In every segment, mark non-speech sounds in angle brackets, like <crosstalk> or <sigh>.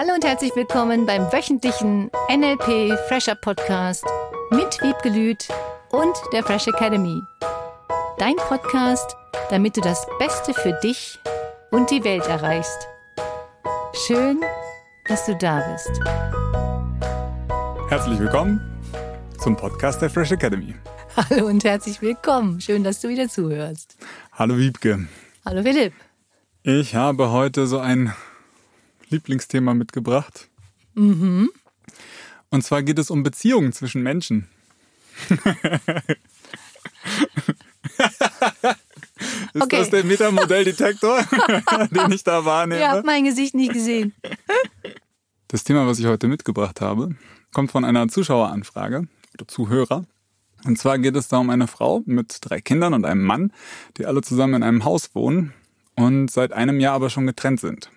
Hallo und herzlich willkommen beim wöchentlichen NLP Fresher Podcast mit Wiebke Lüth und der Fresh Academy. Dein Podcast, damit du das Beste für dich und die Welt erreichst. Schön, dass du da bist. Herzlich willkommen zum Podcast der Fresh Academy. Hallo und herzlich willkommen. Schön, dass du wieder zuhörst. Hallo Wiebke. Hallo Philipp. Ich habe heute so ein Lieblingsthema mitgebracht. Mhm. Und zwar geht es um Beziehungen zwischen Menschen. <laughs> Ist okay. das der Metamodellddetektor, <laughs> den ich da wahrnehme? Ihr habt mein Gesicht nicht gesehen. Das Thema, was ich heute mitgebracht habe, kommt von einer Zuschaueranfrage oder Zuhörer. Und zwar geht es da um eine Frau mit drei Kindern und einem Mann, die alle zusammen in einem Haus wohnen und seit einem Jahr aber schon getrennt sind.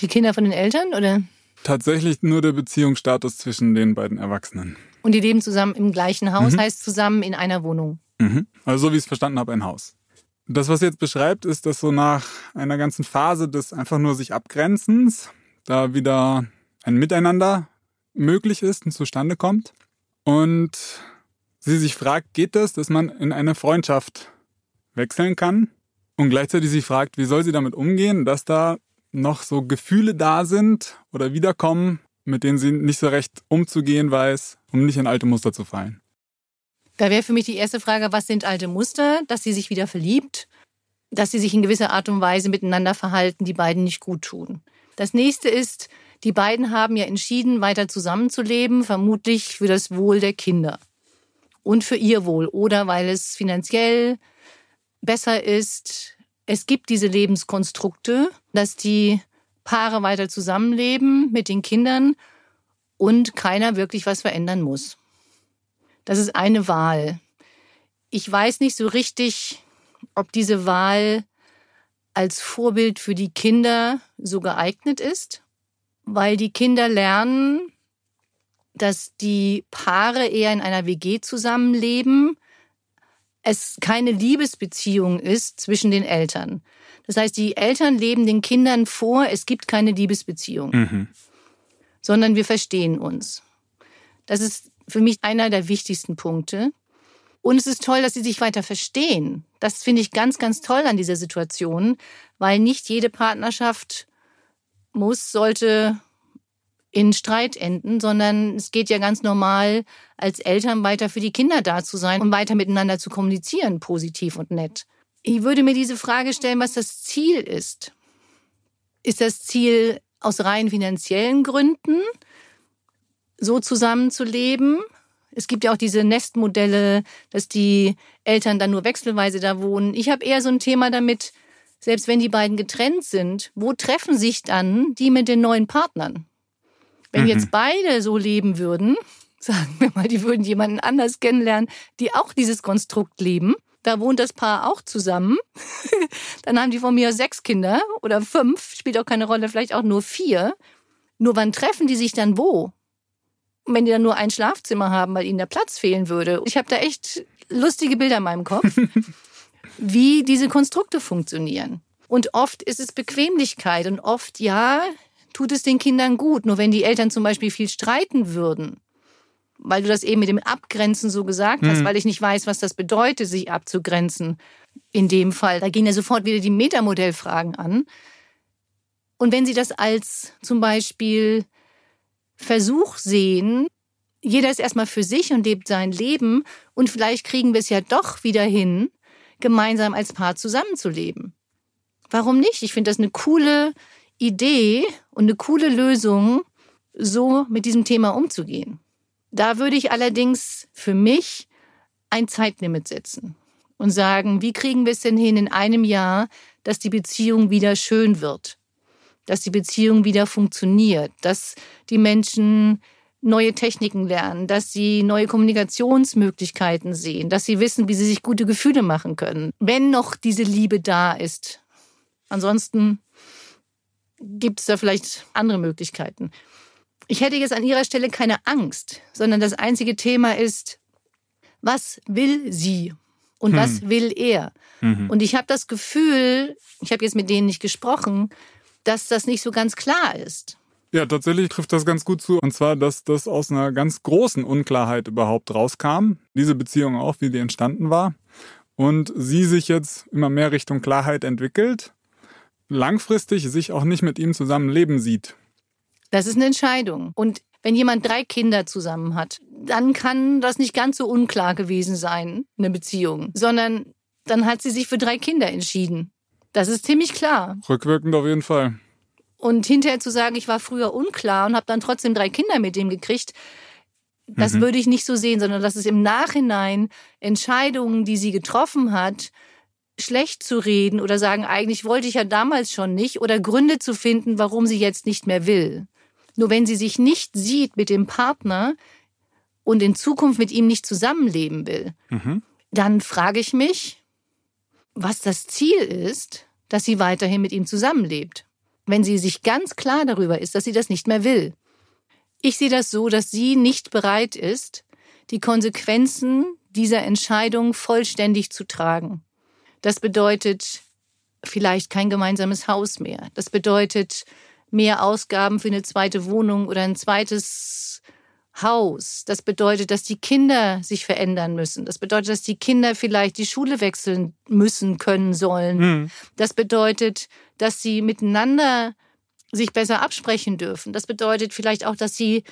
Die Kinder von den Eltern oder? Tatsächlich nur der Beziehungsstatus zwischen den beiden Erwachsenen. Und die leben zusammen im gleichen Haus, mhm. heißt zusammen in einer Wohnung. Mhm. Also so wie ich es verstanden habe, ein Haus. Das, was sie jetzt beschreibt, ist, dass so nach einer ganzen Phase des einfach nur sich Abgrenzens da wieder ein Miteinander möglich ist und zustande kommt. Und sie sich fragt, geht das, dass man in eine Freundschaft wechseln kann? Und gleichzeitig sie fragt, wie soll sie damit umgehen, dass da noch so Gefühle da sind oder wiederkommen, mit denen sie nicht so recht umzugehen weiß, um nicht in alte Muster zu fallen? Da wäre für mich die erste Frage, was sind alte Muster? Dass sie sich wieder verliebt, dass sie sich in gewisser Art und Weise miteinander verhalten, die beiden nicht gut tun. Das nächste ist, die beiden haben ja entschieden, weiter zusammenzuleben, vermutlich für das Wohl der Kinder und für ihr Wohl oder weil es finanziell besser ist, es gibt diese Lebenskonstrukte, dass die Paare weiter zusammenleben mit den Kindern und keiner wirklich was verändern muss. Das ist eine Wahl. Ich weiß nicht so richtig, ob diese Wahl als Vorbild für die Kinder so geeignet ist, weil die Kinder lernen, dass die Paare eher in einer WG zusammenleben es keine Liebesbeziehung ist zwischen den Eltern. Das heißt, die Eltern leben den Kindern vor, es gibt keine Liebesbeziehung, mhm. sondern wir verstehen uns. Das ist für mich einer der wichtigsten Punkte. Und es ist toll, dass sie sich weiter verstehen. Das finde ich ganz, ganz toll an dieser Situation, weil nicht jede Partnerschaft muss, sollte in Streit enden, sondern es geht ja ganz normal, als Eltern weiter für die Kinder da zu sein und weiter miteinander zu kommunizieren, positiv und nett. Ich würde mir diese Frage stellen, was das Ziel ist. Ist das Ziel aus rein finanziellen Gründen, so zusammenzuleben? Es gibt ja auch diese Nestmodelle, dass die Eltern dann nur wechselweise da wohnen. Ich habe eher so ein Thema damit, selbst wenn die beiden getrennt sind, wo treffen sich dann die mit den neuen Partnern? Wenn mhm. jetzt beide so leben würden, <laughs> sagen wir mal, die würden jemanden anders kennenlernen, die auch dieses Konstrukt leben, da wohnt das Paar auch zusammen, <laughs> dann haben die von mir sechs Kinder oder fünf, spielt auch keine Rolle, vielleicht auch nur vier. Nur wann treffen die sich dann wo? wenn die dann nur ein Schlafzimmer haben, weil ihnen der Platz fehlen würde. Ich habe da echt lustige Bilder in meinem Kopf, <laughs> wie diese Konstrukte funktionieren. Und oft ist es Bequemlichkeit und oft, ja, tut es den Kindern gut. Nur wenn die Eltern zum Beispiel viel streiten würden, weil du das eben mit dem Abgrenzen so gesagt hast, mhm. weil ich nicht weiß, was das bedeutet, sich abzugrenzen. In dem Fall, da gehen ja sofort wieder die Metamodellfragen an. Und wenn sie das als zum Beispiel Versuch sehen, jeder ist erstmal für sich und lebt sein Leben und vielleicht kriegen wir es ja doch wieder hin, gemeinsam als Paar zusammenzuleben. Warum nicht? Ich finde das eine coole Idee und eine coole Lösung, so mit diesem Thema umzugehen. Da würde ich allerdings für mich ein Zeitlimit setzen und sagen, wie kriegen wir es denn hin in einem Jahr, dass die Beziehung wieder schön wird, dass die Beziehung wieder funktioniert, dass die Menschen neue Techniken lernen, dass sie neue Kommunikationsmöglichkeiten sehen, dass sie wissen, wie sie sich gute Gefühle machen können, wenn noch diese Liebe da ist. Ansonsten gibt es da vielleicht andere Möglichkeiten. Ich hätte jetzt an Ihrer Stelle keine Angst, sondern das einzige Thema ist, was will sie und hm. was will er? Mhm. Und ich habe das Gefühl, ich habe jetzt mit denen nicht gesprochen, dass das nicht so ganz klar ist. Ja, tatsächlich trifft das ganz gut zu. Und zwar, dass das aus einer ganz großen Unklarheit überhaupt rauskam. Diese Beziehung auch, wie die entstanden war. Und sie sich jetzt immer mehr Richtung Klarheit entwickelt. Langfristig sich auch nicht mit ihm zusammen leben sieht. Das ist eine Entscheidung. Und wenn jemand drei Kinder zusammen hat, dann kann das nicht ganz so unklar gewesen sein, eine Beziehung, sondern dann hat sie sich für drei Kinder entschieden. Das ist ziemlich klar. Rückwirkend auf jeden Fall. Und hinterher zu sagen, ich war früher unklar und habe dann trotzdem drei Kinder mit dem gekriegt, das mhm. würde ich nicht so sehen, sondern dass es im Nachhinein Entscheidungen, die sie getroffen hat, schlecht zu reden oder sagen, eigentlich wollte ich ja damals schon nicht oder Gründe zu finden, warum sie jetzt nicht mehr will. Nur wenn sie sich nicht sieht mit dem Partner und in Zukunft mit ihm nicht zusammenleben will, mhm. dann frage ich mich, was das Ziel ist, dass sie weiterhin mit ihm zusammenlebt wenn sie sich ganz klar darüber ist, dass sie das nicht mehr will. Ich sehe das so, dass sie nicht bereit ist, die Konsequenzen dieser Entscheidung vollständig zu tragen. Das bedeutet vielleicht kein gemeinsames Haus mehr. Das bedeutet mehr Ausgaben für eine zweite Wohnung oder ein zweites Haus. Das bedeutet, dass die Kinder sich verändern müssen. Das bedeutet, dass die Kinder vielleicht die Schule wechseln müssen, können, sollen. Mhm. Das bedeutet, dass sie miteinander sich besser absprechen dürfen. Das bedeutet vielleicht auch, dass sie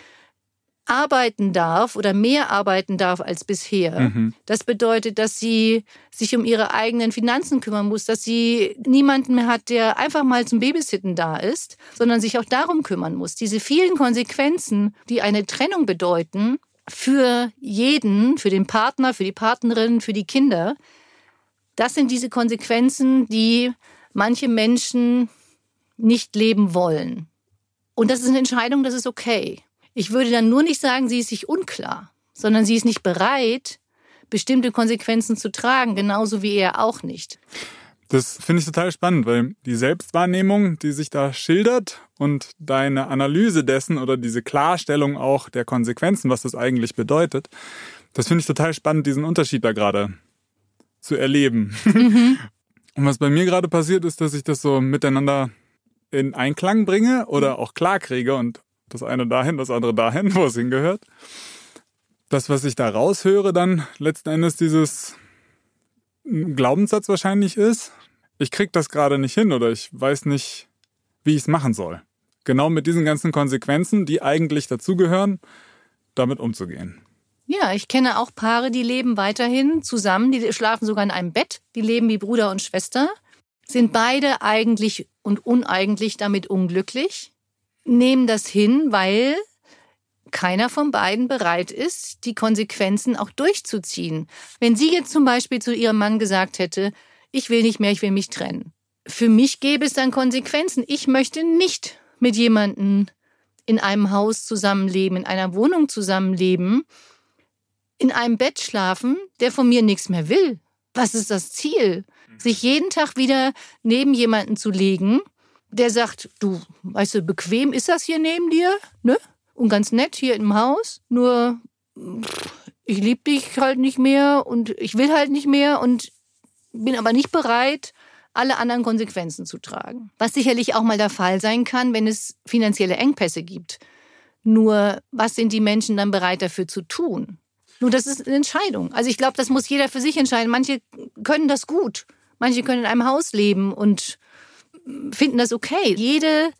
arbeiten darf oder mehr arbeiten darf als bisher. Mhm. Das bedeutet, dass sie sich um ihre eigenen Finanzen kümmern muss, dass sie niemanden mehr hat, der einfach mal zum Babysitten da ist, sondern sich auch darum kümmern muss. Diese vielen Konsequenzen, die eine Trennung bedeuten, für jeden, für den Partner, für die Partnerin, für die Kinder, das sind diese Konsequenzen, die manche Menschen nicht leben wollen. Und das ist eine Entscheidung, das ist okay. Ich würde dann nur nicht sagen, sie ist sich unklar, sondern sie ist nicht bereit, bestimmte Konsequenzen zu tragen, genauso wie er auch nicht. Das finde ich total spannend, weil die Selbstwahrnehmung, die sich da schildert und deine Analyse dessen oder diese Klarstellung auch der Konsequenzen, was das eigentlich bedeutet, das finde ich total spannend, diesen Unterschied da gerade zu erleben. Mhm. <laughs> Und was bei mir gerade passiert ist, dass ich das so miteinander in Einklang bringe oder auch klar kriege und das eine dahin, das andere dahin, wo es hingehört. Das, was ich da raushöre, dann letzten Endes dieses Glaubenssatz wahrscheinlich ist, ich krieg das gerade nicht hin oder ich weiß nicht, wie ich es machen soll. Genau mit diesen ganzen Konsequenzen, die eigentlich dazugehören, damit umzugehen. Ja, ich kenne auch Paare, die leben weiterhin zusammen, die schlafen sogar in einem Bett, die leben wie Bruder und Schwester, sind beide eigentlich und uneigentlich damit unglücklich, nehmen das hin, weil keiner von beiden bereit ist, die Konsequenzen auch durchzuziehen. Wenn sie jetzt zum Beispiel zu ihrem Mann gesagt hätte, ich will nicht mehr, ich will mich trennen. Für mich gäbe es dann Konsequenzen. Ich möchte nicht mit jemandem in einem Haus zusammenleben, in einer Wohnung zusammenleben, in einem Bett schlafen, der von mir nichts mehr will. Was ist das Ziel? Sich jeden Tag wieder neben jemanden zu legen, der sagt, du, weißt du, bequem ist das hier neben dir, ne? Und ganz nett hier im Haus, nur ich liebe dich halt nicht mehr und ich will halt nicht mehr und bin aber nicht bereit, alle anderen Konsequenzen zu tragen. Was sicherlich auch mal der Fall sein kann, wenn es finanzielle Engpässe gibt. Nur, was sind die Menschen dann bereit dafür zu tun? Nur, das ist eine Entscheidung. Also ich glaube, das muss jeder für sich entscheiden. Manche können das gut. Manche können in einem Haus leben und finden das okay. Jede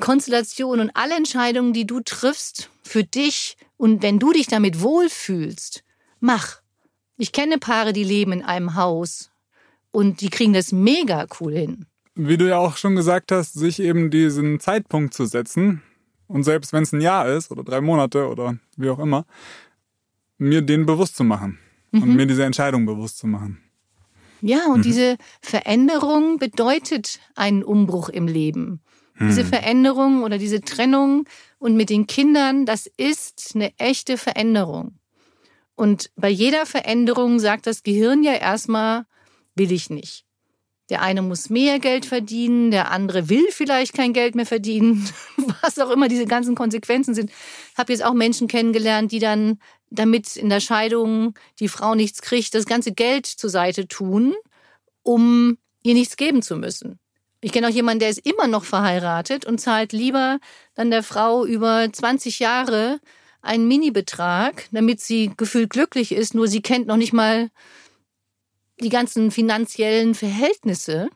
Konstellation und alle Entscheidungen, die du triffst für dich und wenn du dich damit wohlfühlst, mach. Ich kenne Paare, die leben in einem Haus und die kriegen das mega cool hin. Wie du ja auch schon gesagt hast, sich eben diesen Zeitpunkt zu setzen und selbst wenn es ein Jahr ist oder drei Monate oder wie auch immer, mir den bewusst zu machen mhm. und mir diese Entscheidung bewusst zu machen. Ja, und mhm. diese Veränderung bedeutet einen Umbruch im Leben. Mhm. Diese Veränderung oder diese Trennung und mit den Kindern, das ist eine echte Veränderung. Und bei jeder Veränderung sagt das Gehirn ja erstmal, will ich nicht. Der eine muss mehr Geld verdienen, der andere will vielleicht kein Geld mehr verdienen, <laughs> was auch immer diese ganzen Konsequenzen sind. Ich habe jetzt auch Menschen kennengelernt, die dann damit in der Scheidung die Frau nichts kriegt, das ganze Geld zur Seite tun, um ihr nichts geben zu müssen. Ich kenne auch jemanden, der ist immer noch verheiratet und zahlt lieber dann der Frau über 20 Jahre einen Mini-Betrag, damit sie gefühlt glücklich ist, nur sie kennt noch nicht mal die ganzen finanziellen Verhältnisse,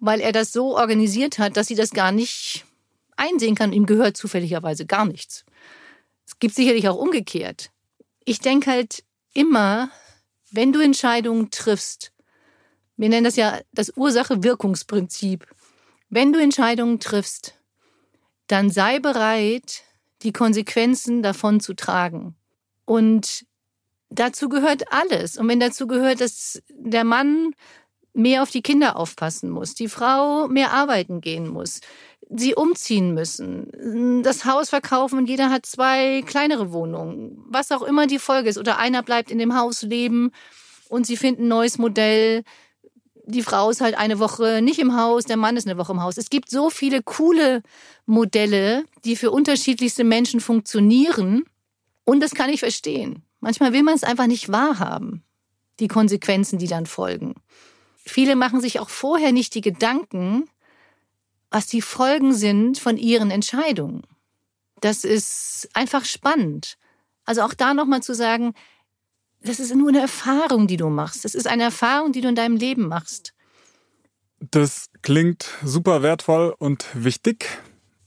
weil er das so organisiert hat, dass sie das gar nicht einsehen kann. Ihm gehört zufälligerweise gar nichts. Es gibt sicherlich auch umgekehrt. Ich denke halt immer, wenn du Entscheidungen triffst, wir nennen das ja das Ursache-Wirkungsprinzip. Wenn du Entscheidungen triffst, dann sei bereit, die Konsequenzen davon zu tragen. Und dazu gehört alles. Und wenn dazu gehört, dass der Mann mehr auf die Kinder aufpassen muss, die Frau mehr arbeiten gehen muss, sie umziehen müssen, das Haus verkaufen und jeder hat zwei kleinere Wohnungen, was auch immer die Folge ist, oder einer bleibt in dem Haus leben und sie finden ein neues Modell. Die Frau ist halt eine Woche nicht im Haus, der Mann ist eine Woche im Haus. Es gibt so viele coole Modelle, die für unterschiedlichste Menschen funktionieren. Und das kann ich verstehen. Manchmal will man es einfach nicht wahrhaben, die Konsequenzen, die dann folgen. Viele machen sich auch vorher nicht die Gedanken, was die Folgen sind von ihren Entscheidungen. Das ist einfach spannend. Also auch da nochmal zu sagen, das ist nur eine Erfahrung, die du machst. Das ist eine Erfahrung, die du in deinem Leben machst. Das klingt super wertvoll und wichtig.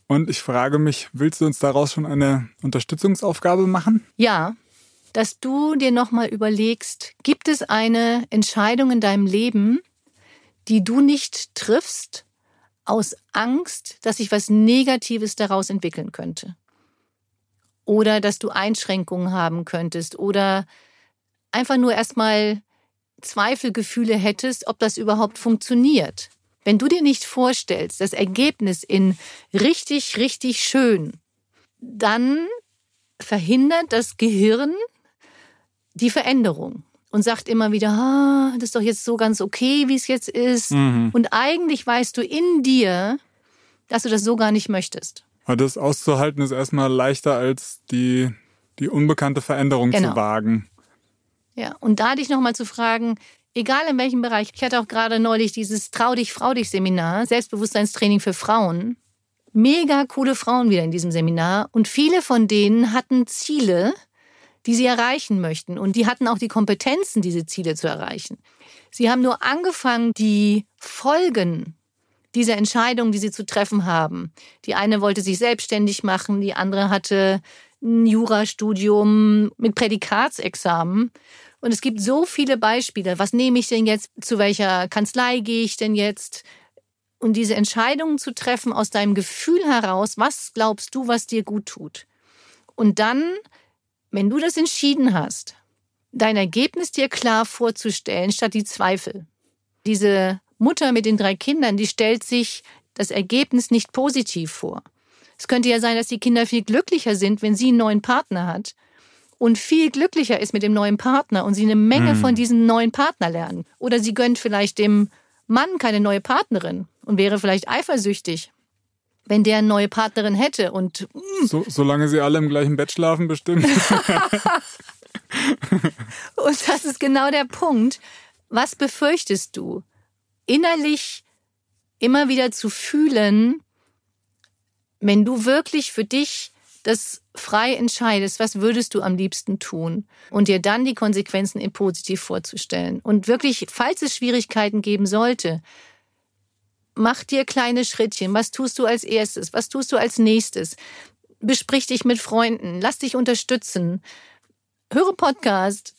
Und ich frage mich, willst du uns daraus schon eine Unterstützungsaufgabe machen? Ja, dass du dir nochmal überlegst, gibt es eine Entscheidung in deinem Leben, die du nicht triffst aus Angst, dass sich was Negatives daraus entwickeln könnte? Oder dass du Einschränkungen haben könntest oder einfach nur erstmal Zweifelgefühle hättest, ob das überhaupt funktioniert. Wenn du dir nicht vorstellst, das Ergebnis in richtig, richtig schön, dann verhindert das Gehirn die Veränderung und sagt immer wieder, ah, das ist doch jetzt so ganz okay, wie es jetzt ist. Mhm. Und eigentlich weißt du in dir, dass du das so gar nicht möchtest. Aber das auszuhalten ist erstmal leichter als die, die unbekannte Veränderung genau. zu wagen. Ja, und da dich nochmal zu fragen, egal in welchem Bereich. Ich hatte auch gerade neulich dieses Trau dich, Frau dich Seminar, Selbstbewusstseinstraining für Frauen. Mega coole Frauen wieder in diesem Seminar und viele von denen hatten Ziele, die sie erreichen möchten und die hatten auch die Kompetenzen, diese Ziele zu erreichen. Sie haben nur angefangen, die Folgen dieser Entscheidung, die sie zu treffen haben. Die eine wollte sich selbstständig machen, die andere hatte ein Jurastudium mit Prädikatsexamen und es gibt so viele Beispiele. Was nehme ich denn jetzt? Zu welcher Kanzlei gehe ich denn jetzt? Und diese Entscheidungen zu treffen aus deinem Gefühl heraus, was glaubst du, was dir gut tut? Und dann, wenn du das entschieden hast, dein Ergebnis dir klar vorzustellen, statt die Zweifel. Diese Mutter mit den drei Kindern, die stellt sich das Ergebnis nicht positiv vor. Es könnte ja sein, dass die Kinder viel glücklicher sind, wenn sie einen neuen Partner hat und viel glücklicher ist mit dem neuen Partner und sie eine Menge mhm. von diesem neuen Partner lernen. Oder sie gönnt vielleicht dem Mann keine neue Partnerin und wäre vielleicht eifersüchtig, wenn der eine neue Partnerin hätte. Und mm. so, solange sie alle im gleichen Bett schlafen, bestimmt. <laughs> und das ist genau der Punkt. Was befürchtest du? Innerlich immer wieder zu fühlen, wenn du wirklich für dich das frei entscheidest, was würdest du am liebsten tun und dir dann die Konsequenzen in positiv vorzustellen. Und wirklich, falls es Schwierigkeiten geben sollte, mach dir kleine Schrittchen. Was tust du als erstes? Was tust du als nächstes? Besprich dich mit Freunden. Lass dich unterstützen. Höre Podcast,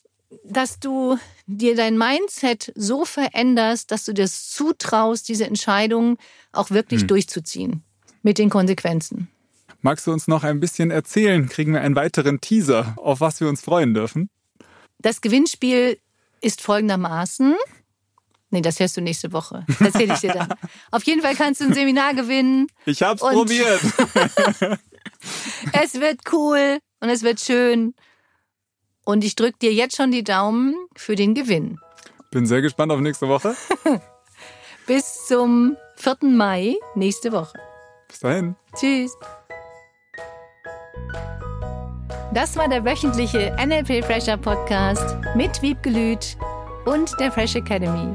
dass du dir dein Mindset so veränderst, dass du dir zutraust, diese Entscheidung auch wirklich hm. durchzuziehen. Mit den Konsequenzen. Magst du uns noch ein bisschen erzählen? Kriegen wir einen weiteren Teaser, auf was wir uns freuen dürfen? Das Gewinnspiel ist folgendermaßen. Nee, das hörst du nächste Woche. Das erzähle ich dir dann. <laughs> Auf jeden Fall kannst du ein Seminar gewinnen. Ich hab's probiert. <laughs> es wird cool und es wird schön. Und ich drücke dir jetzt schon die Daumen für den Gewinn. Bin sehr gespannt auf nächste Woche. <laughs> Bis zum 4. Mai nächste Woche. Bis dahin. Tschüss. Das war der wöchentliche NLP Fresher Podcast mit Wiebgelüt und der Fresh Academy.